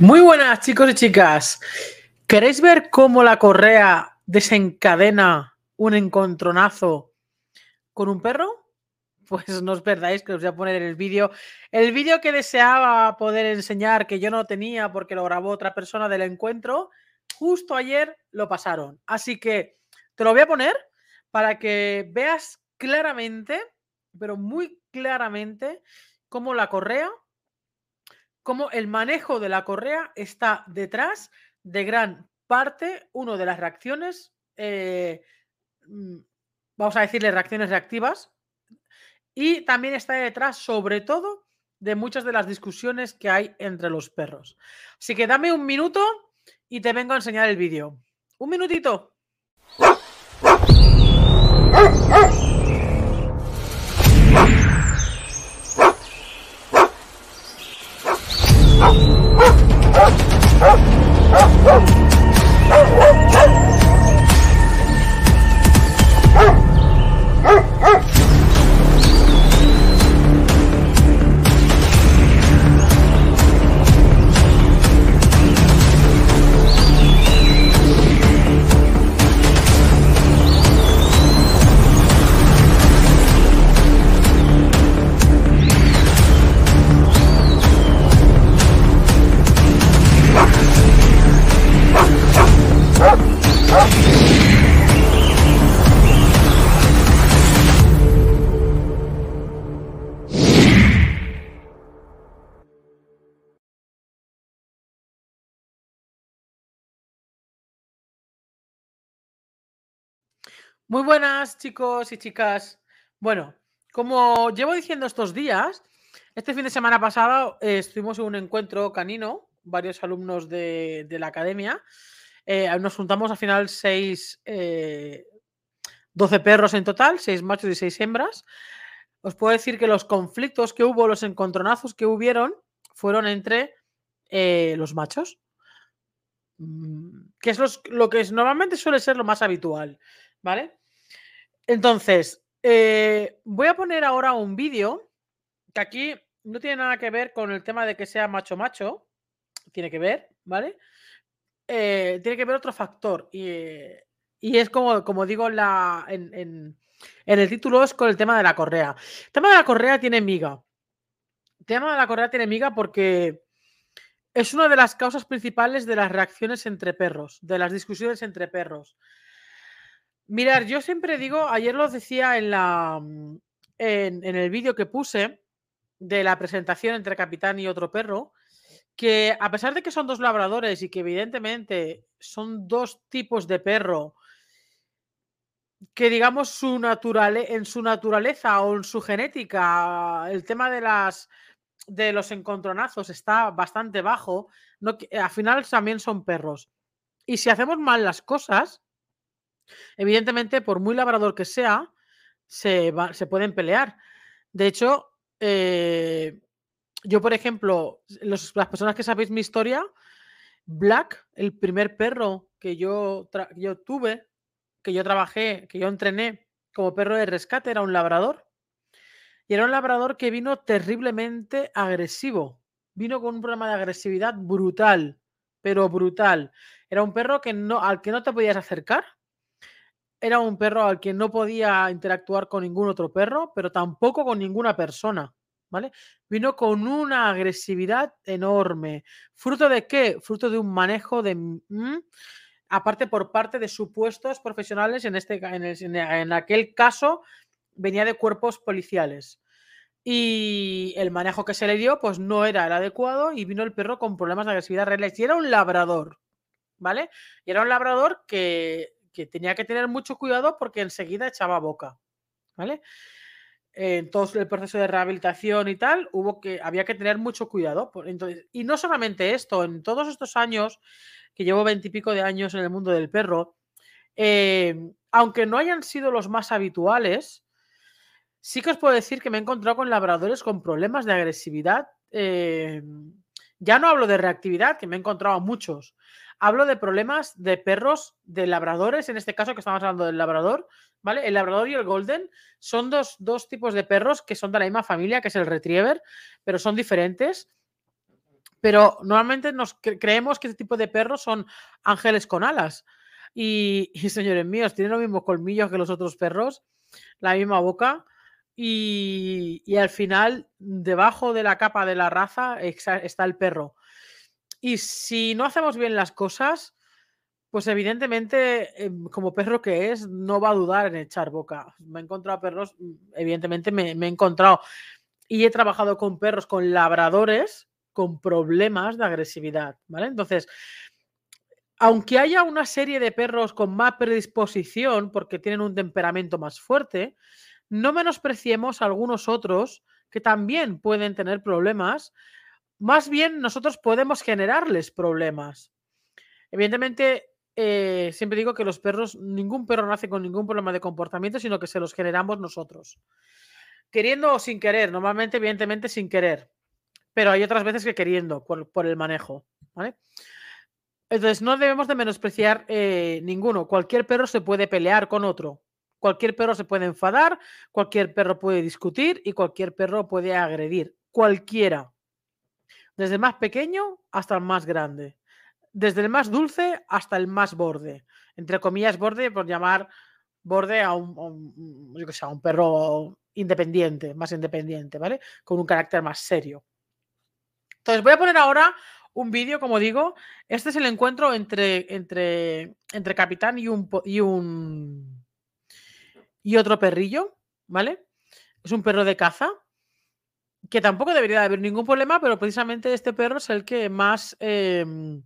Muy buenas chicos y chicas. ¿Queréis ver cómo la correa desencadena un encontronazo con un perro? Pues no os perdáis que os voy a poner el vídeo. El vídeo que deseaba poder enseñar, que yo no tenía porque lo grabó otra persona del encuentro, justo ayer lo pasaron. Así que te lo voy a poner para que veas claramente, pero muy claramente, cómo la correa cómo el manejo de la correa está detrás de gran parte, uno de las reacciones, eh, mm, vamos a decirle reacciones reactivas, y también está detrás, sobre todo, de muchas de las discusiones que hay entre los perros. Así que dame un minuto y te vengo a enseñar el vídeo. Un minutito. Muy buenas, chicos y chicas. Bueno, como llevo diciendo estos días, este fin de semana pasado eh, estuvimos en un encuentro canino, varios alumnos de, la academia. Eh, nos juntamos al final seis, 12 eh, perros en total, seis machos y seis hembras. Os puedo decir que los conflictos que hubo, los encontronazos que hubieron, fueron entre los machos. Mm, que es lo que normalmente suele ser lo más habitual, ¿vale? Entonces, eh, voy a poner ahora un vídeo que aquí no tiene nada que ver con el tema de que sea macho macho, tiene que ver, ¿vale? Eh, tiene que ver otro factor y, es como, como digo la, en, el título, es con el tema de la correa. El tema de la correa tiene miga. El tema de la correa tiene miga porque es una de las causas principales de las reacciones entre perros, de las discusiones entre perros. Mirar, yo siempre digo, ayer lo decía en, la, mm, en, el vídeo que puse de la presentación entre capitán y otro perro, que a pesar de que son dos labradores y que evidentemente son dos tipos de perro que digamos su en su naturaleza o en su genética, el tema de las de los encontronazos está bastante bajo, no, al final también son perros. Y si hacemos mal las cosas, Evidentemente, por muy labrador que sea, se, se pueden pelear. De hecho, eh, yo, por ejemplo, las personas que sabéis mi historia, Black, el primer perro que yo, yo tuve, que yo trabajé, que yo entrené como perro de rescate, era un labrador. Y era un labrador que vino terriblemente agresivo. Vino con un problema de agresividad brutal, pero brutal. Era un perro que no, al que no te podías acercar era un perro al que no podía interactuar con ningún otro perro, pero tampoco con ninguna persona. ¿Vale? Vino con una agresividad enorme. ¿Fruto de qué? Fruto de un manejo de. Mm, aparte por parte de supuestos profesionales, en, este, en, en aquel caso venía de cuerpos policiales. Y el manejo que se le dio, pues no era el adecuado y vino el perro con problemas de agresividad reales. Y era un labrador, ¿vale? Y era un labrador que que tenía que tener mucho cuidado porque enseguida echaba boca, ¿vale? En todo el proceso de rehabilitación y tal, hubo que, había que tener mucho cuidado. Entonces, y no solamente esto, en todos estos años, que llevo veintipico de años en el mundo del perro, eh, aunque no hayan sido los más habituales, sí que os puedo decir que me he encontrado con labradores con problemas de agresividad. Eh, ya no hablo de reactividad, que me he encontrado muchos, hablo de problemas de perros, de labradores, en este caso que estamos hablando del labrador, ¿vale? El labrador y el golden son dos, tipos de perros que son de la misma familia, que es el retriever, pero son diferentes. Pero normalmente nos creemos que este tipo de perros son ángeles con alas. Y, señores míos, tienen los mismos colmillos que los otros perros, la misma boca. Y, y, al final, debajo de la capa de la raza está el perro. Y si no hacemos bien las cosas, pues evidentemente, em, como perro que es, no va a dudar en echar boca. Me he encontrado perros, mm, evidentemente me, he encontrado y he trabajado con perros, con labradores, con problemas de agresividad, ¿vale? Entonces, aunque haya una serie de perros con más predisposición porque tienen un temperamento más fuerte, no menospreciemos a algunos otros que también pueden tener problemas. Más bien nosotros podemos generarles problemas. Evidentemente, eh, siempre digo que los perros, ningún perro nace con ningún problema de comportamiento, sino que se los generamos nosotros. Queriendo o sin querer, normalmente, evidentemente, sin querer. Pero hay otras veces que queriendo, por, el manejo. Entonces, no debemos de menospreciar eh, ninguno. Cualquier perro se puede pelear con otro. Cualquier perro se puede enfadar, cualquier perro puede discutir y cualquier perro puede agredir. Cualquiera. Desde el más pequeño hasta el más grande desde el más dulce hasta el más borde. Entre comillas, borde por llamar borde a un, yo que sé, a un perro independiente, más independiente, ¿vale? Con un carácter más serio. Entonces, voy a poner ahora un vídeo, como digo. Este es el encuentro entre, entre, entre Capitán y un, y un. y otro perrillo, ¿vale? Es un perro de caza. Que tampoco debería haber ningún problema, pero precisamente este perro es el que más. Em,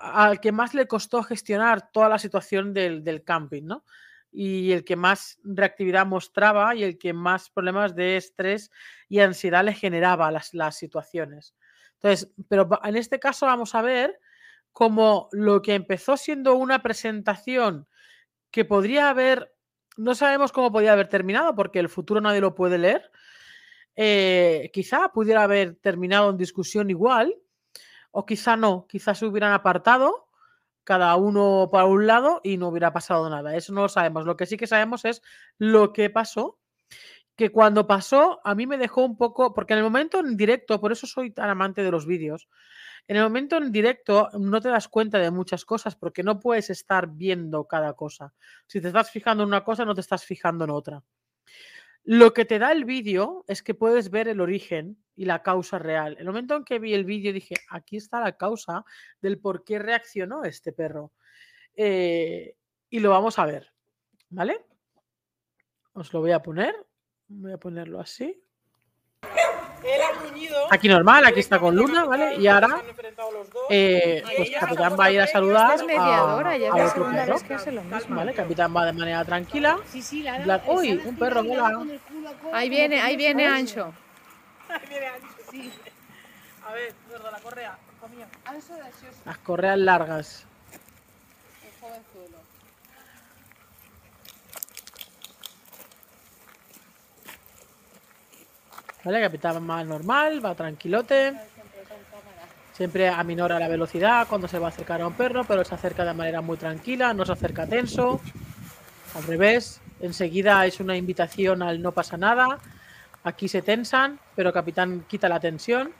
al que más le costó gestionar toda la situación del, camping, ¿no? Y el que más reactividad mostraba y el que más problemas de estrés y ansiedad le generaba las, las situaciones. Entonces, pero en este caso vamos a ver cómo lo que empezó siendo una presentación que podría haber, no sabemos cómo podía haber terminado porque el futuro nadie lo puede leer, eh, quizá pudiera haber terminado en discusión igual, o quizá no, quizás se hubieran apartado cada uno para un lado y no hubiera pasado nada. Eso no lo sabemos. Lo que sí que sabemos es lo que pasó, que cuando pasó a mí me dejó un poco, porque en el momento en directo, por eso soy tan amante de los vídeos, en el momento en directo no te das cuenta de muchas cosas porque no puedes estar viendo cada cosa. Si te estás fijando en una cosa, no te estás fijando en otra. Lo que te da el vídeo es que puedes ver el origen y la causa real. El momento en que vi el vídeo dije, aquí está la causa del por qué reaccionó este perro. Eh, y lo vamos a ver, ¿vale? Os lo voy a poner. Voy a ponerlo así. Aquí normal, aquí está con Luna, ¿vale? Y ahora, eh, pues Capitán va a ir a saludar a, a otro perro, ¿vale? Capitán va de manera tranquila. Uy, un perro, mola. Ahí viene, ahí viene Ancho. Ahí viene Ancho. A ver, la correa, Las correas largas. ¿Vale? Capitán más normal, va tranquilote. Siempre aminora la velocidad cuando se va a acercar a un perro, pero se acerca de manera muy tranquila, no se acerca tenso. Al revés, enseguida es una invitación al no pasa nada. Aquí se tensan, pero Capitán quita la tensión.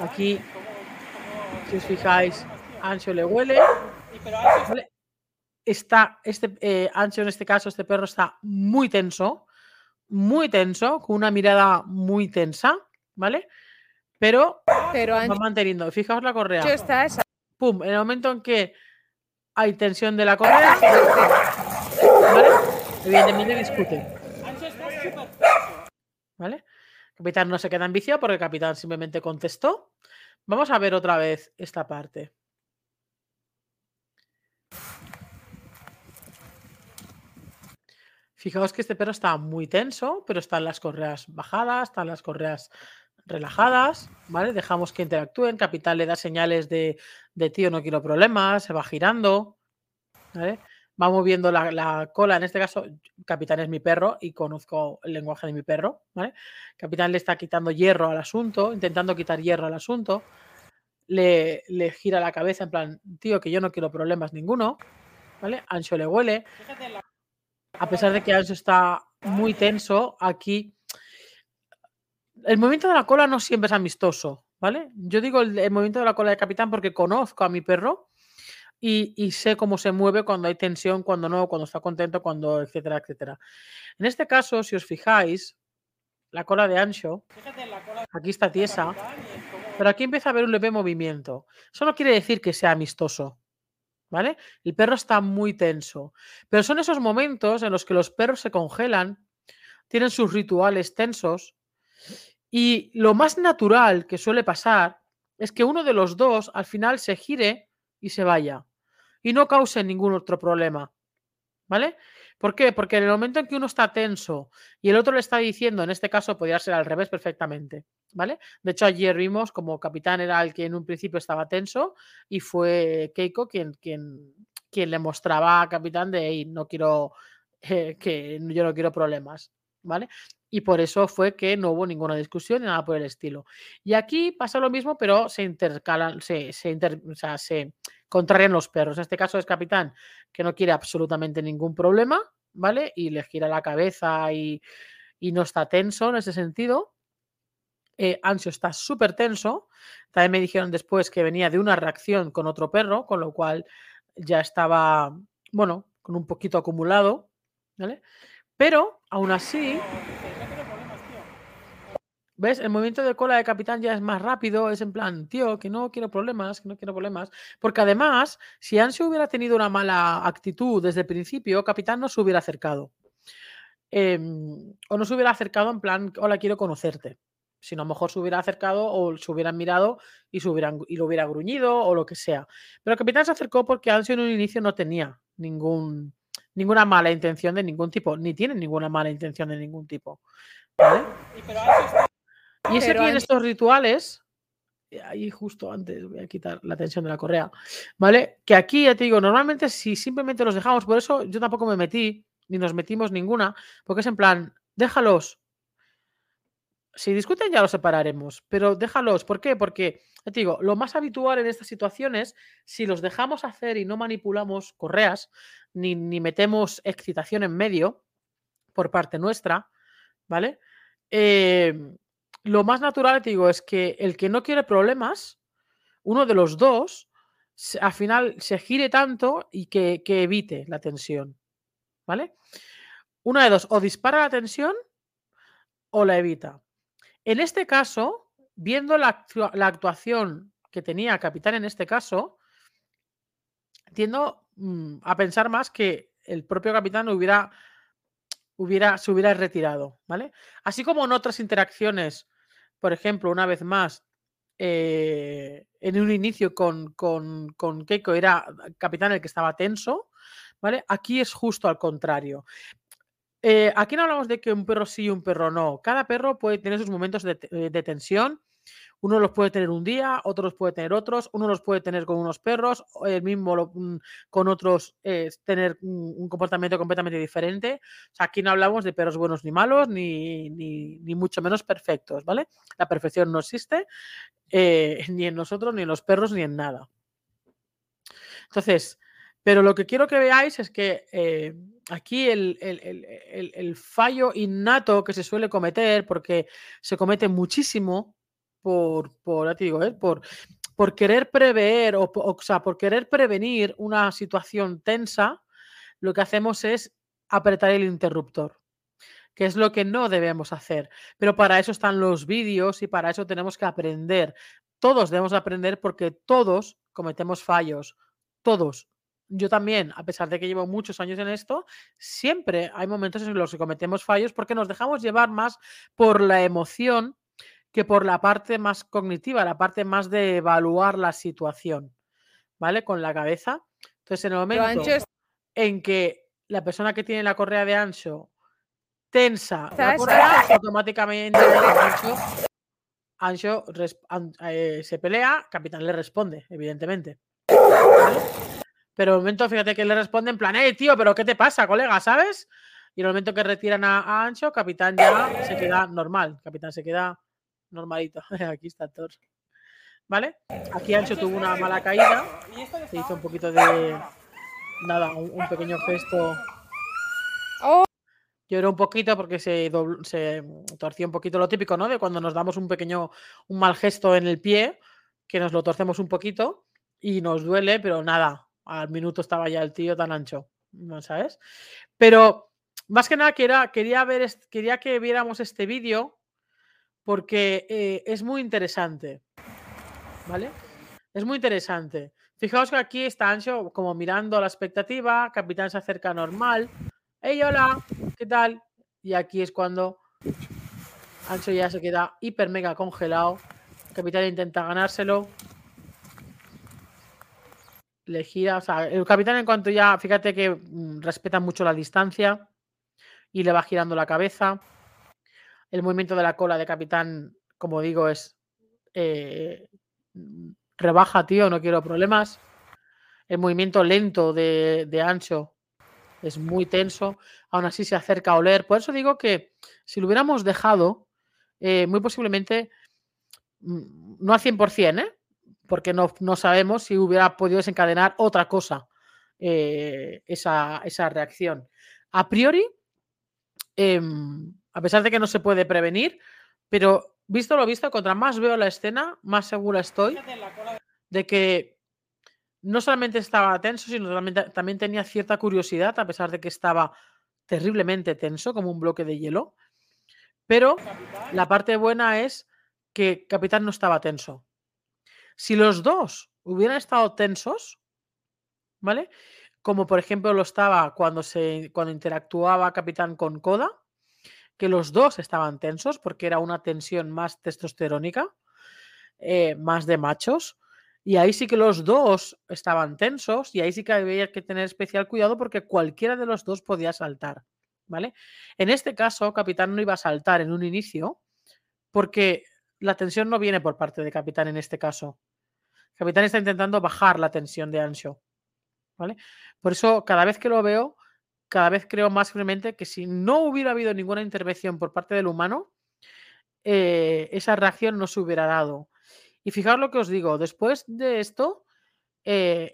Aquí, si os fijáis, Ancho le huele. Está, este eh, Ancho en este caso, este perro está muy tenso muy tenso, con una mirada muy tensa, ¿vale? Pero, Pero va manteniendo. Fijaos la correa. Está esa. Pum, en el momento en que hay tensión de la correa, ¿vale? Evidentemente discute. ¿Vale? Capitán no se queda en vicio porque el capitán simplemente contestó. Vamos a ver otra vez esta parte. Fijaos que este perro está muy tenso, pero están las correas bajadas, están las correas relajadas, ¿vale? Dejamos que interactúen. Capitán le da señales de, de tío, no quiero problemas, se va girando, ¿vale? Va moviendo la, cola. En este caso, Capitán es mi perro y conozco el lenguaje de mi perro, ¿vale? Capitán le está quitando hierro al asunto, intentando quitar hierro al asunto. Le, le gira la cabeza en plan, tío, que yo no quiero problemas ninguno, ¿vale? Ancho le huele. Fíjate la a pesar de que Anso está muy tenso, aquí el movimiento de la cola no siempre es amistoso, ¿vale? Yo digo el, el movimiento de la cola de capitán porque conozco a mi perro y, y sé cómo se mueve cuando hay tensión, cuando no, cuando está contento, cuando, etcétera, etcétera. En este caso, si os fijáis, la cola de ancho, aquí está tiesa, pero aquí empieza a haber un leve movimiento. Eso no quiere decir que sea amistoso, ¿vale? El perro está muy tenso, pero son esos momentos en los que los perros se congelan, tienen sus rituales tensos y lo más natural que suele pasar es que uno de los dos al final se gire y se vaya y no cause ningún otro problema, ¿vale? ¿Por qué? Porque en el momento en que uno está tenso y el otro le está diciendo, en este caso podría ser al revés perfectamente, ¿vale? De hecho, ayer vimos como capitán era el que en un principio estaba tenso y fue Keiko quien, quien, quien le mostraba a capitán de, hey, no quiero, eh, que yo no quiero problemas, ¿vale? Y por eso fue que no hubo ninguna discusión ni nada por el estilo. Y aquí pasa lo mismo, pero se intercalan, se, se, inter, o sea, se contrarian los perros. En este caso es capitán que no quiere absolutamente ningún problema, ¿vale? Y le gira la cabeza y, y no está tenso en ese sentido. Eh, Ansio está súper tenso. También me dijeron después que venía de una reacción con otro perro, con lo cual ya estaba, bueno, con un poquito acumulado, ¿vale? Pero aún así, ¿Ves? El movimiento de cola de capitán ya es más rápido, es en plan, tío, que no quiero problemas, que no quiero problemas. Porque además, si Ansio hubiera tenido una mala actitud desde el principio, capitán no se hubiera acercado. Eh, o no se hubiera acercado en plan, hola, quiero conocerte. Sino a lo mejor se hubiera acercado o se hubieran mirado y, se hubieran, y lo hubiera gruñido o lo que sea. Pero el capitán se acercó porque Ansio en un inicio no tenía ningún, ninguna mala intención de ningún tipo, ni tiene ninguna mala intención de ningún tipo. ¿vale? Y es aquí en estos rituales, ahí justo antes voy a quitar la tensión de la correa, ¿vale? Que aquí ya te digo, normalmente si simplemente los dejamos, por eso yo tampoco me metí, ni nos metimos ninguna, porque es en plan, déjalos. Si discuten ya los separaremos, pero déjalos. ¿Por qué? Porque, ya te digo, lo más habitual en estas situaciones, si los dejamos hacer y no manipulamos correas, ni, ni metemos excitación en medio por parte nuestra, ¿vale? Eh, lo más natural, te digo, es que el que no quiere problemas, uno de los dos, al final se gire tanto y que, evite la tensión. ¿Vale? Una de dos, o dispara la tensión o la evita. En este caso, viendo la, actuación que tenía Capitán en este caso, tiendo mmm, a pensar más que el propio Capitán hubiera, hubiera, se hubiera retirado, ¿vale? Así como en otras interacciones por ejemplo, una vez más, eh, en un inicio con, con, con, Keiko era capitán el que estaba tenso, ¿vale? Aquí es justo al contrario. Eh, aquí no hablamos de que un perro sí y un perro no. Cada perro puede tener sus momentos de, de tensión uno los puede tener un día, otro los puede tener otros, uno los puede tener con unos perros, el mismo mm, con otros eh, tener un, un, comportamiento completamente diferente. Aquí no hablamos de perros buenos ni malos, ni, ni, mucho menos perfectos, ¿vale? La perfección no existe eh, ni en nosotros, ni en los perros, ni en nada. Entonces, pero lo que quiero que veáis es que eh, aquí el, el, el, fallo innato que se suele cometer, porque se comete muchísimo, por, te digo, ¿eh? por, por querer prever o, o, o sea, por querer prevenir una situación tensa, lo que hacemos es apretar el interruptor, que es lo que no debemos hacer. Pero para eso están los vídeos y para eso tenemos que aprender. Todos debemos aprender porque todos cometemos fallos, todos. Yo también, a pesar de que llevo muchos años en esto, siempre hay momentos en los que cometemos fallos porque nos dejamos llevar más por la emoción que por la parte más cognitiva, la parte más de evaluar la situación, ¿vale? Con la cabeza. Entonces, en el momento en que la persona que tiene la correa de ancho tensa la correa, automáticamente ancho, ancho an, eh, se pelea, capitán le responde, evidentemente. ¿Vale? Pero en el momento, fíjate que le responde en plan, eh, tío, pero ¿qué te pasa, colega? ¿Sabes? Y en el momento que retiran a, a Ancho, capitán ya se queda normal. Capitán se queda normalito. Aquí está Thor. ¿Vale? Aquí Ancho tuvo una mala caída. Se hizo un poquito de. Nada, un, pequeño gesto. Lloró un poquito porque se, se torció un poquito lo típico, ¿no? De cuando nos damos un pequeño, un mal gesto en el pie, que nos lo torcemos un poquito y nos duele, pero nada, al minuto estaba ya el tío tan ancho, ¿no sabes? Pero más que nada quería, quería, ver, quería que viéramos este vídeo porque eh, es muy interesante, ¿vale? Es muy interesante. Fijaos que aquí está Ancho como mirando la expectativa, Capitán se acerca normal. ¡Hey, hola! ¿Qué tal? Y aquí es cuando Ancho ya se queda hiper mega congelado. Capitán intenta ganárselo. Le gira, o sea, el capitán en cuanto ya, fíjate que mm, respeta mucho la distancia y le va girando la cabeza. El movimiento de la cola de capitán, como digo, es eh, rebaja, tío, no quiero problemas. El movimiento lento de, Ancho es muy tenso. Aún así se acerca a oler. Por eso digo que si lo hubiéramos dejado, eh, muy posiblemente, mm, no al 100%, ¿eh? porque no, sabemos si hubiera podido desencadenar otra cosa eh, esa, esa, reacción. A priori, em, a pesar de que no se puede prevenir, pero visto lo visto, contra más veo la escena, más segura estoy de que no solamente estaba tenso, sino también, también tenía cierta curiosidad, a pesar de que estaba terriblemente tenso, como un bloque de hielo. Pero la parte buena es que Capitán no estaba tenso. Si los dos hubieran estado tensos, ¿vale? Como por ejemplo lo estaba cuando, se, cuando interactuaba Capitán con Koda, que los dos estaban tensos porque era una tensión más testosterónica, eh, más de machos. Y ahí sí que los dos estaban tensos y ahí sí que había que tener especial cuidado porque cualquiera de los dos podía saltar. ¿Vale? En este caso, Capitán no iba a saltar en un inicio porque la tensión no viene por parte de Capitán en este caso. Capitán está intentando bajar la tensión de Ancho. ¿Vale? Por eso, cada vez que lo veo, cada vez creo más firmemente que si no hubiera habido ninguna intervención por parte del humano, eh, esa reacción no se hubiera dado. Y fijaos lo que os digo, después de esto, eh,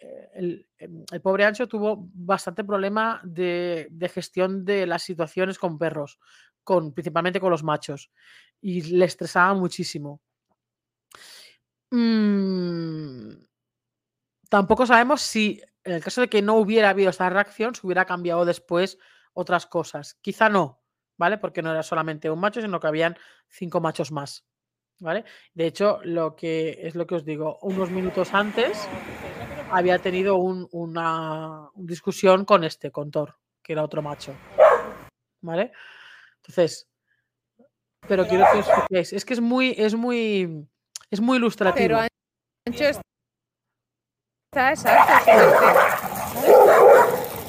em, el, pobre Ancho tuvo bastante problema de, gestión de las situaciones con perros, con, principalmente con los machos, y le estresaba muchísimo. Mm, tampoco sabemos si en el caso de que no hubiera habido esta reacción, se hubiera cambiado después otras cosas. Quizá no, ¿vale? Porque no era solamente un macho, sino que habían cinco machos más. ¿Vale? De hecho, lo que es lo que os digo, unos minutos antes había tenido una, discusión con este, con Thor, que era otro macho. ¿Vale? Entonces, pero quiero que os fijéis, es que es muy, es muy, es muy ilustrativo. Pero es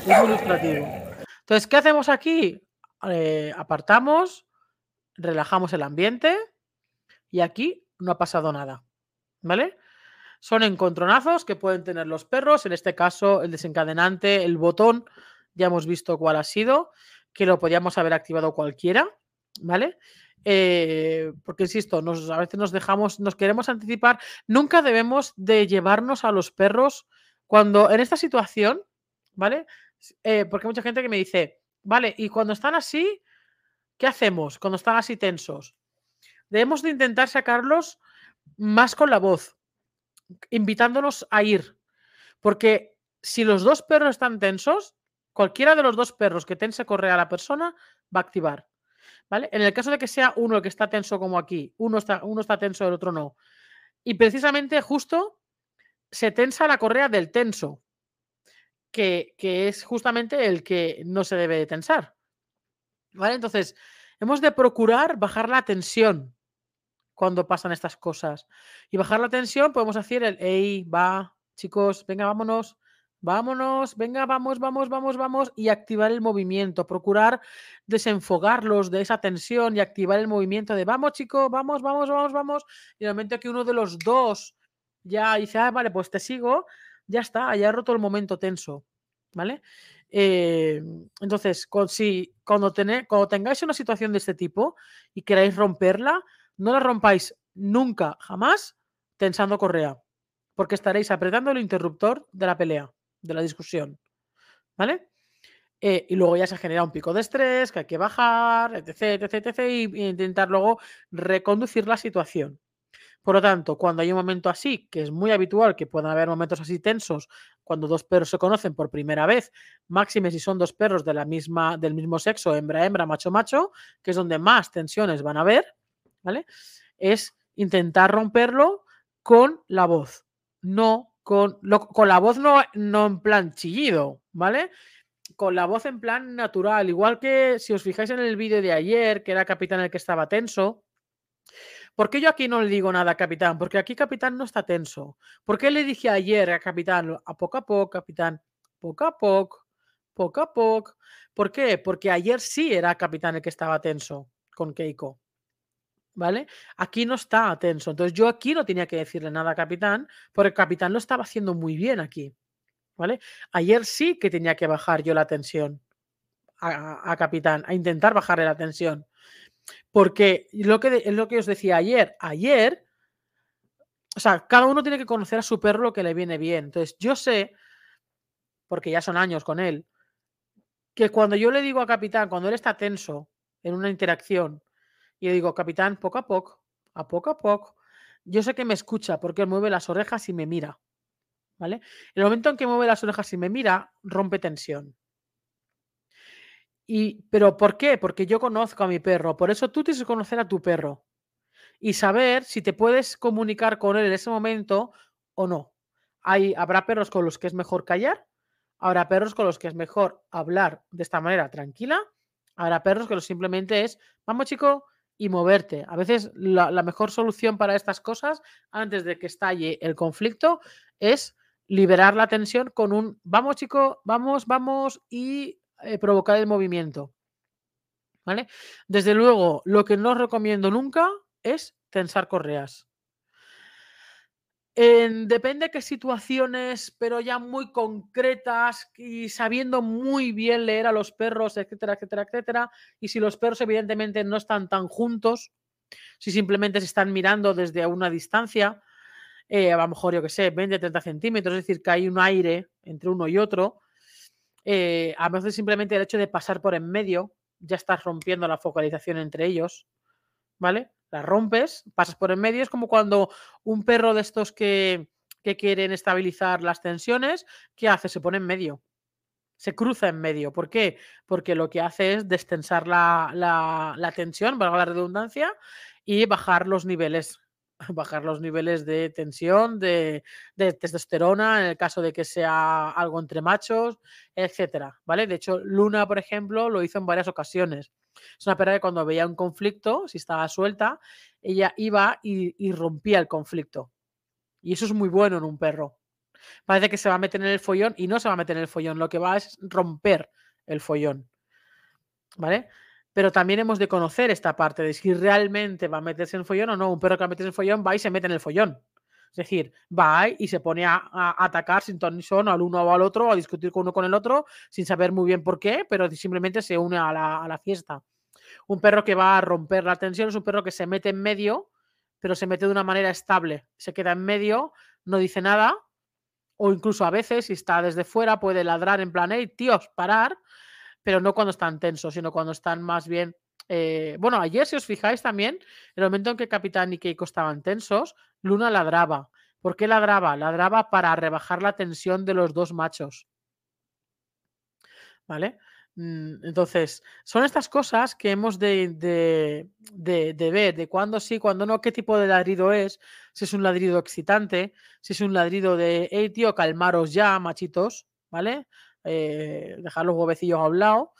muy ilustrativo. Entonces, ¿qué hacemos aquí? Eh, apartamos, relajamos el ambiente y aquí no ha pasado nada. ¿Vale? Son encontronazos que pueden tener los perros. En este caso, el desencadenante, el botón, ya hemos visto cuál ha sido, que lo podíamos haber activado cualquiera. ¿Vale? Eh, porque insisto, nos, a veces nos dejamos, nos queremos anticipar. Nunca debemos de llevarnos a los perros cuando en esta situación, ¿vale? Eh, porque hay mucha gente que me dice, vale, y cuando están así, ¿qué hacemos cuando están así tensos? Debemos de intentar sacarlos más con la voz, invitándolos a ir. Porque si los dos perros están tensos, cualquiera de los dos perros que tense correa a la persona va a activar. ¿Vale? En el caso de que sea uno el que está tenso como aquí, uno está, uno está tenso, el otro no. Y precisamente justo se tensa la correa del tenso, que, es justamente el que no se debe de tensar. ¿Vale? Entonces, hemos de procurar bajar la tensión cuando pasan estas cosas. Y bajar la tensión podemos hacer el, hey, va, chicos, venga, vámonos, vámonos, venga, vamos, vamos, vamos, vamos, y activar el movimiento, procurar desenfogarlos de esa tensión y activar el movimiento de, vamos, chicos, vamos, vamos, vamos, vamos. Y el momento que uno de los dos ya dice, ah, vale, pues te sigo, ya está, ya he roto el momento tenso, ¿vale? Eh, entonces, si, cuando, cuando tengáis una situación de este tipo y queráis romperla, no la rompáis nunca, jamás, tensando correa, porque estaréis apretando el interruptor de la pelea, de la discusión, ¿vale? Eh, y luego ya se genera un pico de estrés que hay que bajar, etc, etc, etc, y, intentar luego reconducir la situación. Por lo tanto, cuando hay un momento así, que es muy habitual que puedan haber momentos así tensos, cuando dos perros se conocen por primera vez, máxime si son dos perros de la misma, del mismo sexo, hembra, hembra, macho, macho, que es donde más tensiones van a haber, ¿vale? Es intentar romperlo con la voz, no con, con la voz no, no en plan chillido, ¿vale? Con la voz en plan natural, igual que si os fijáis en el vídeo de ayer, que era Capitán el que estaba tenso, ¿Por qué yo aquí no le digo nada a Capitán? Porque aquí Capitán no está tenso. ¿Por qué le dije ayer a Capitán, a poco a poco, Capitán, poco a poco, poco a poco? ¿Por qué? Porque ayer sí era Capitán el que estaba tenso con Keiko. ¿Vale? Aquí no está tenso. Entonces yo aquí no tenía que decirle nada a Capitán, porque Capitán lo estaba haciendo muy bien aquí. ¿Vale? Ayer sí que tenía que bajar yo la tensión a, a- a Capitán, a intentar bajarle la tensión. Porque lo que, es lo que os decía ayer, ayer, o sea, cada uno tiene que conocer a su perro lo que le viene bien. Entonces, yo sé, porque ya son años con él, que cuando yo le digo a Capitán, cuando él está tenso en una interacción, y le digo, Capitán, poco a poco, a poco a poco, yo sé que me escucha porque él mueve las orejas y me mira. ¿Vale? El momento en que mueve las orejas y me mira, rompe tensión. Y, ¿Pero por qué? Porque yo conozco a mi perro. Por eso tú tienes que conocer a tu perro y saber si te puedes comunicar con él en ese momento o no. Hay, habrá perros con los que es mejor callar, habrá perros con los que es mejor hablar de esta manera tranquila, habrá perros que lo simplemente es, vamos chico, y moverte. A veces la, mejor solución para estas cosas, antes de que estalle el conflicto, es liberar la tensión con un, vamos chico, vamos, vamos, y eh, provocar el movimiento. ¿Vale? Desde luego, lo que no recomiendo nunca es tensar correas. En- depende de qué situaciones, pero ya muy concretas y sabiendo muy bien leer a los perros, etcétera, etcétera, etcétera. Y si los perros evidentemente no están tan juntos, si simplemente se están mirando desde una distancia, eh, a lo mejor, yo que sé, 20, 30 centímetros, es decir, que hay un aire entre uno y otro, eh, a veces simplemente el hecho de pasar por en medio, ya estás rompiendo la focalización entre ellos, ¿vale? La rompes, pasas por en medio, es como cuando un perro de estos que, que quieren estabilizar las tensiones, ¿qué hace? Se pone en medio, se cruza en medio. ¿Por qué? Porque lo que hace es destensar la, la, la tensión, valga la redundancia, y bajar los niveles, bajar los niveles de tensión, de, de testosterona, en el caso de que sea algo entre machos, etcétera, ¿vale? De hecho, Luna, por ejemplo, lo hizo en varias ocasiones. Es una perra que cuando veía un conflicto, si estaba suelta, ella iba y, rompía el conflicto. Y eso es muy bueno en un perro. Parece que se va a meter en el follón y no se va a meter en el follón, lo que va es romper el follón. ¿Vale? Pero también hemos de conocer esta parte de si realmente va a meterse en el follón o no. Un perro que va a meterse en el follón va y se mete en el follón. Es decir, va y se pone a, atacar sin ton son al uno o al otro, a discutir con uno con el otro, sin saber muy bien por qué, pero simplemente se une a la, a la fiesta. Un perro que va a romper la tensión es un perro que se mete en medio, pero se mete de una manera estable. Se queda en medio, no dice nada, o incluso a veces, si está desde fuera, puede ladrar en plan, hey, tíos, parar, pero no cuando están tensos, sino cuando están más bien. Eh, bueno, ayer, si os fijáis también, el momento en que Capitán y Keiko estaban tensos, Luna ladraba. ¿Por qué ladraba? Ladraba para rebajar la tensión de los dos machos. ¿Vale? Mm, Entonces, son estas cosas que hemos de, de, de, ver, de cuándo sí, cuándo no, qué tipo de ladrido es, si es un ladrido excitante, si es un ladrido de, hey tío, calmaros ya, machitos, ¿vale? Eh, dejar los huevecillos a un lado.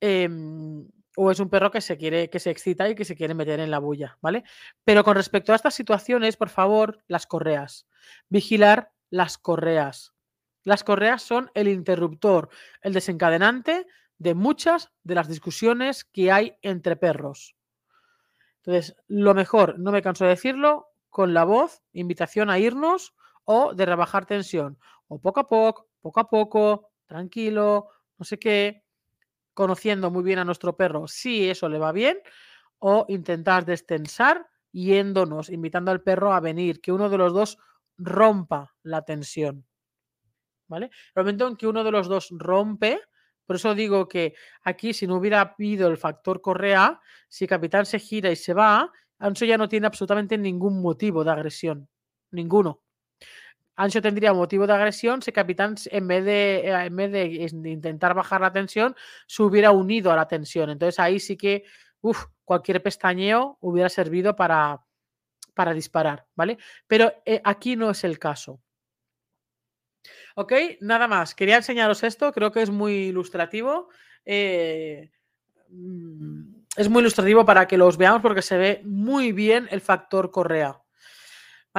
em, o es un perro que se quiere, que se excita y que se quiere meter en la bulla, ¿vale? Pero con respecto a estas situaciones, por favor, las correas. Vigilar las correas. Las correas son el interruptor, el desencadenante de muchas de las discusiones que hay entre perros. Entonces, lo mejor, no me canso de decirlo, con la voz, invitación a irnos o de rebajar tensión. O poco a poco, poco a poco, tranquilo, no sé qué, conociendo muy bien a nuestro perro si eso le va bien, o intentar destensar yéndonos, invitando al perro a venir, que uno de los dos rompa la tensión. ¿Vale? El momento en que uno de los dos rompe, Por eso digo que aquí, si no hubiera habido el factor Correa, si Capitán se gira y se va, Ancho ya no tiene absolutamente ningún motivo de agresión. Ninguno. Ancho tendría motivo de agresión si Capitán, en vez de, eh, en vez de intentar bajar la tensión, se hubiera unido a la tensión. Entonces ahí sí que cualquier pestañeo hubiera servido para, para disparar, ¿vale? Pero eh, aquí no es el caso. Ok, nada más. Quería enseñaros esto, creo que es muy ilustrativo. Eh, mm, es muy ilustrativo para que los veamos porque se ve muy bien el factor correa.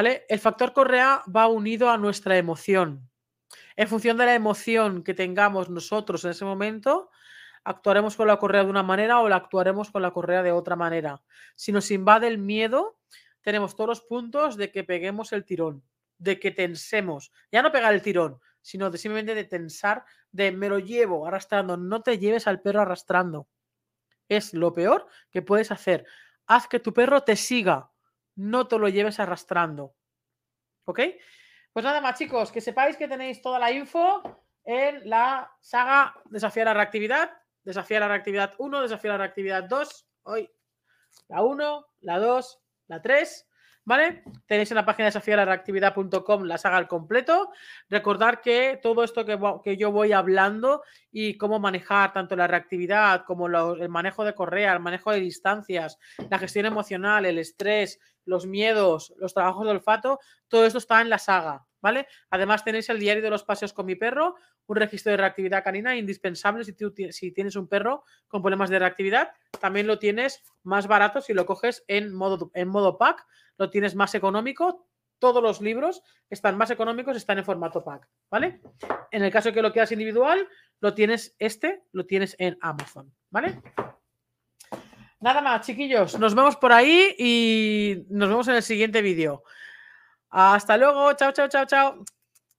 El factor correa va unido a nuestra emoción. En función de la emoción que tengamos nosotros en ese momento, actuaremos con la correa de una manera o la actuaremos con la correa de otra manera. Si nos invade el miedo, tenemos todos los puntos de que peguemos el tirón, de que tensemos. Ya no pegar el tirón, sino simplemente de tensar, de me lo llevo arrastrando. No te lleves al perro arrastrando. Es lo peor que puedes hacer. Haz que tu perro te siga, no te lo lleves arrastrando. ¿Ok? Pues nada más, chicos, que sepáis que tenéis toda la info en la saga Desafiar la reactividad, Desafiar la reactividad 1, Desafiar la reactividad 2, hoy la 1, la 2, la 3 ¿Vale? Tenéis en la página de reactividad.com la saga al completo. Recordar que todo esto que, que, yo voy hablando y cómo manejar tanto la reactividad como el manejo de correa, el manejo de distancias, la gestión emocional, el estrés, los miedos, los trabajos de olfato, todo esto está en la saga, ¿vale? Además tenéis el diario de los paseos con mi perro, un registro de reactividad canina indispensable si, si tienes un perro con problemas de reactividad. También lo tienes más barato si lo coges en modo, en modo pack, lo tienes más económico. Todos los libros están más económicos, están en formato pack, ¿vale? En el caso que lo quieras individual, lo tienes este, lo tienes en Amazon, ¿vale? Nada más, chiquillos. Nos vemos por ahí y nos vemos en el siguiente vídeo. Hasta luego. Chao, chao, chao, chao.